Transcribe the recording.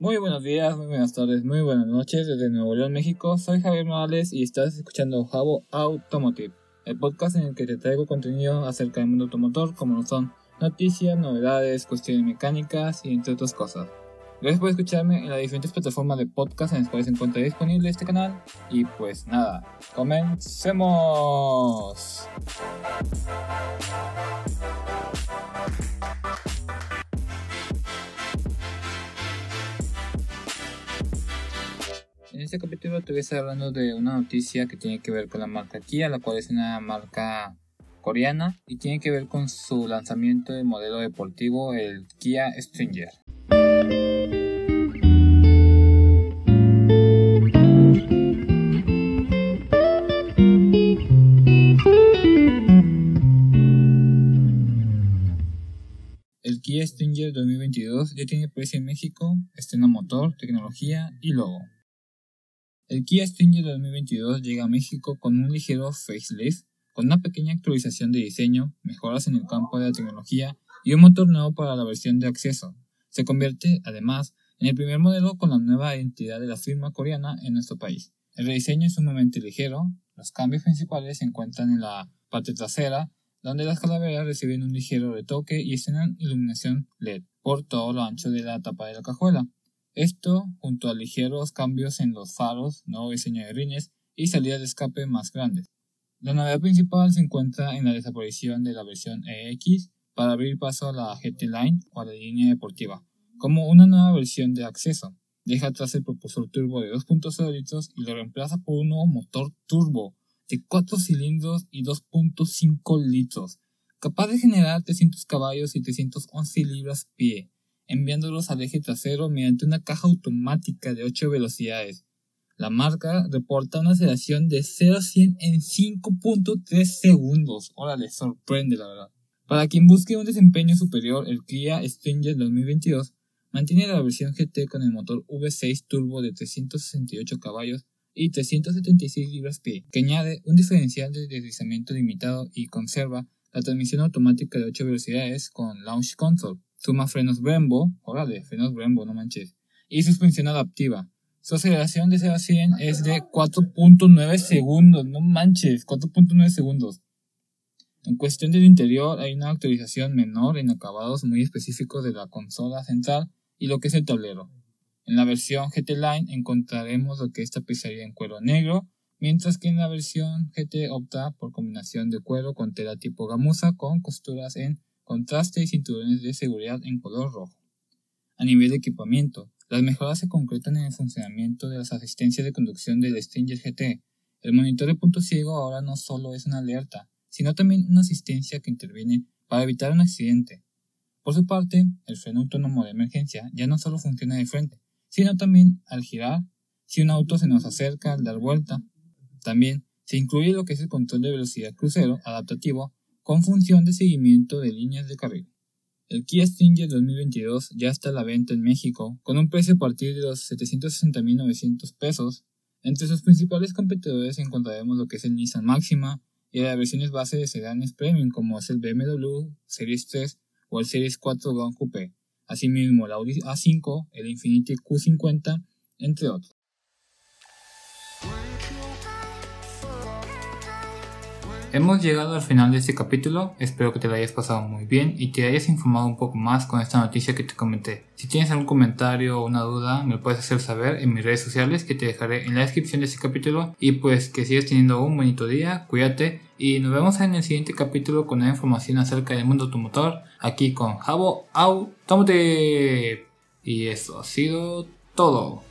Muy buenos días, muy buenas tardes, muy buenas noches desde Nuevo León, México. Soy Javier Morales y estás escuchando Jabo Automotive, el podcast en el que te traigo contenido acerca del mundo automotor, como lo son noticias, novedades, cuestiones mecánicas y entre otras cosas. Gracias por escucharme en las diferentes plataformas de podcast en las cuales se encuentra disponible este canal. Y pues nada, comencemos. Este capítulo te voy a estar hablando de una noticia que tiene que ver con la marca Kia, la cual es una marca coreana y tiene que ver con su lanzamiento de modelo deportivo, el Kia Stinger. El Kia Stinger 2022 ya tiene precio en México, estrena motor, tecnología y logo. El Kia Stinger 2022 llega a México con un ligero facelift, con una pequeña actualización de diseño, mejoras en el campo de la tecnología y un motor nuevo para la versión de acceso. Se convierte, además, en el primer modelo con la nueva identidad de la firma coreana en nuestro país. El rediseño es sumamente ligero, los cambios principales se encuentran en la parte trasera, donde las calaveras reciben un ligero retoque y estrenan iluminación LED por todo lo ancho de la tapa de la cajuela. Esto, junto a ligeros cambios en los faros, nuevo diseño de rines y salidas de escape más grandes. La novedad principal se encuentra en la desaparición de la versión EX para abrir paso a la GT Line o a la línea deportiva, como una nueva versión de acceso. Deja atrás el propulsor turbo de 2.0 litros y lo reemplaza por un nuevo motor turbo de 4 cilindros y 2.5 litros, capaz de generar 300 caballos y 311 libras pie, enviándolos al eje trasero mediante una caja automática de 8 velocidades. La marca reporta una aceleración de 0 a 100 en 5.3 segundos. Órale, sorprende la verdad. Para quien busque un desempeño superior, el Kia Stinger 2022 mantiene la versión GT con el motor V6 turbo de 368 caballos y 376 libras-pie, que añade un diferencial de deslizamiento limitado y conserva la transmisión automática de 8 velocidades con Launch Console, suma frenos Brembo, órale, frenos Brembo, no manches, y suspensión adaptiva. Su aceleración de 0 a 100 es de 4.9 segundos, no manches, 4.9 segundos. En cuestión del interior hay una actualización menor en acabados muy específicos de la consola central y lo que es el tablero. En la versión GT Line encontraremos lo que es tapicería en cuero negro, mientras que en la versión GT opta por combinación de cuero con tela tipo gamuza con costuras en contraste y cinturones de seguridad en color rojo. A nivel de equipamiento, las mejoras se concretan en el funcionamiento de las asistencias de conducción del Stinger GT. El monitor de punto ciego ahora no solo es una alerta, sino también una asistencia que interviene para evitar un accidente. Por su parte, el freno autónomo de emergencia ya no solo funciona de frente, sino también al girar, si un auto se nos acerca al dar vuelta. También se incluye lo que es el control de velocidad crucero adaptativo con función de seguimiento de líneas de carril. El Kia Stinger 2022 ya está a la venta en México con un precio a partir de los 760.900 pesos. Entre sus principales competidores encontraremos lo que es el Nissan Maxima y las versiones base de sedanes premium como es el BMW Series 3 o el Series 4 Grand Coupe asimismo el Audi A5, el Infiniti Q50, entre otros. Hemos llegado al final de este capítulo, espero que te lo hayas pasado muy bien y te hayas informado un poco más con esta noticia que te comenté. Si tienes algún comentario o una duda, me lo puedes hacer saber en mis redes sociales que te dejaré en la descripción de este capítulo y pues que sigas teniendo un bonito día, cuídate y nos vemos en el siguiente capítulo con la información acerca del mundo automotor aquí con Jabo Automotive. Y eso ha sido todo.